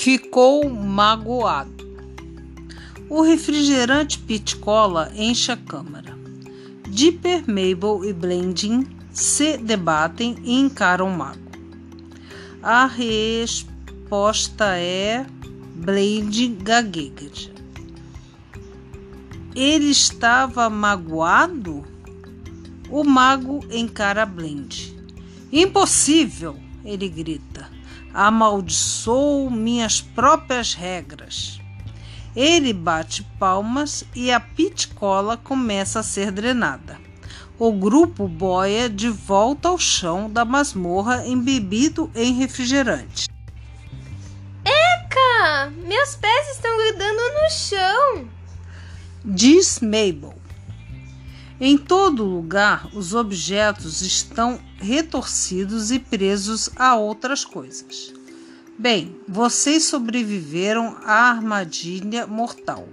ficou magoado. O refrigerante Pit Cola enche a câmara. Dipper, Mabel e Blending se debatem e encaram o mago. A resposta é Blending gagueja. Ele estava magoado? O mago encara Blend. Impossível! Ele grita. Amaldiçoo minhas próprias regras. Ele bate palmas e a pitcola começa a ser drenada. O grupo boia de volta ao chão da masmorra embebido em refrigerante. Eca! Meus pés estão grudando no chão! Diz Mabel. Em todo lugar, os objetos estão retorcidos e presos a outras coisas. Bem, vocês sobreviveram à armadilha mortal.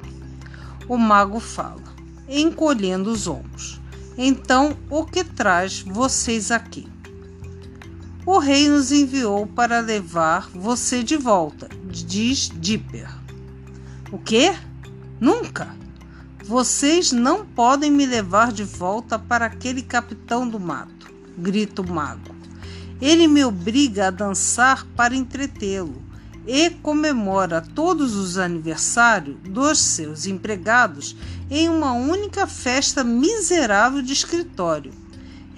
O mago fala, encolhendo os ombros. Então, o que traz vocês aqui? O rei nos enviou para levar você de volta, diz Dipper. O quê? Nunca! Vocês não podem me levar de volta para aquele capitão do mato, grita o mago. Ele me obriga a dançar para entretê-lo e comemora todos os aniversários dos seus empregados em uma única festa miserável de escritório.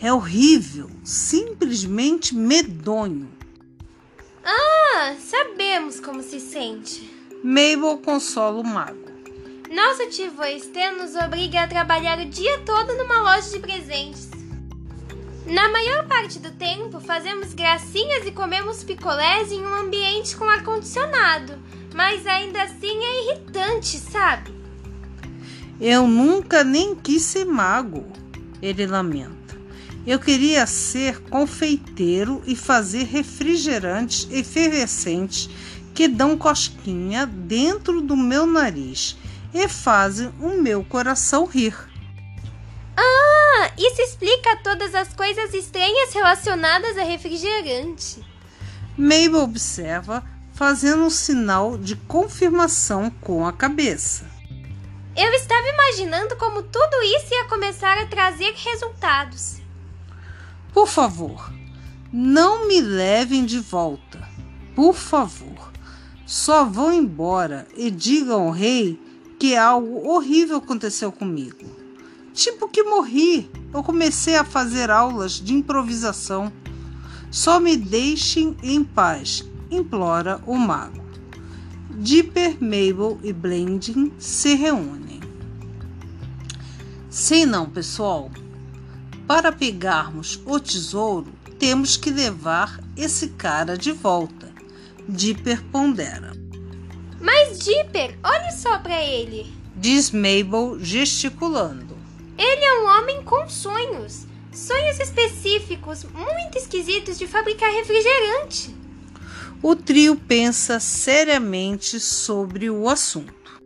É horrível, simplesmente medonho. Ah, sabemos como se sente. Mabel consola o mago. Nosso tio Estê nos obriga a trabalhar o dia todo numa loja de presentes. Na maior parte do tempo, fazemos gracinhas e comemos picolés em um ambiente com ar-condicionado, mas ainda assim é irritante, sabe? Eu nunca nem quis ser mago, ele lamenta. Eu queria ser confeiteiro e fazer refrigerantes efervescentes que dão cosquinha dentro do meu nariz e fazem o meu coração rir. Ah, isso explica todas as coisas estranhas relacionadas a refrigerante. Mabel observa, fazendo um sinal de confirmação com a cabeça. Eu estava imaginando como tudo isso ia começar a trazer resultados. Por favor, não me levem de volta. Por favor, só vão embora e digam ao rei que algo horrível aconteceu comigo. Tipo que morri. Eu comecei a fazer aulas de improvisação. Só me deixem em paz, implora o mago. Dipper, Mabel e Blending se reúnem. Sim, não, pessoal. Para pegarmos o tesouro, temos que levar esse cara de volta. Dipper pondera. Mas Dipper, ele. Diz Mabel gesticulando. Ele é um homem com sonhos. Sonhos específicos, muito esquisitos de fabricar refrigerante. O trio pensa seriamente sobre o assunto.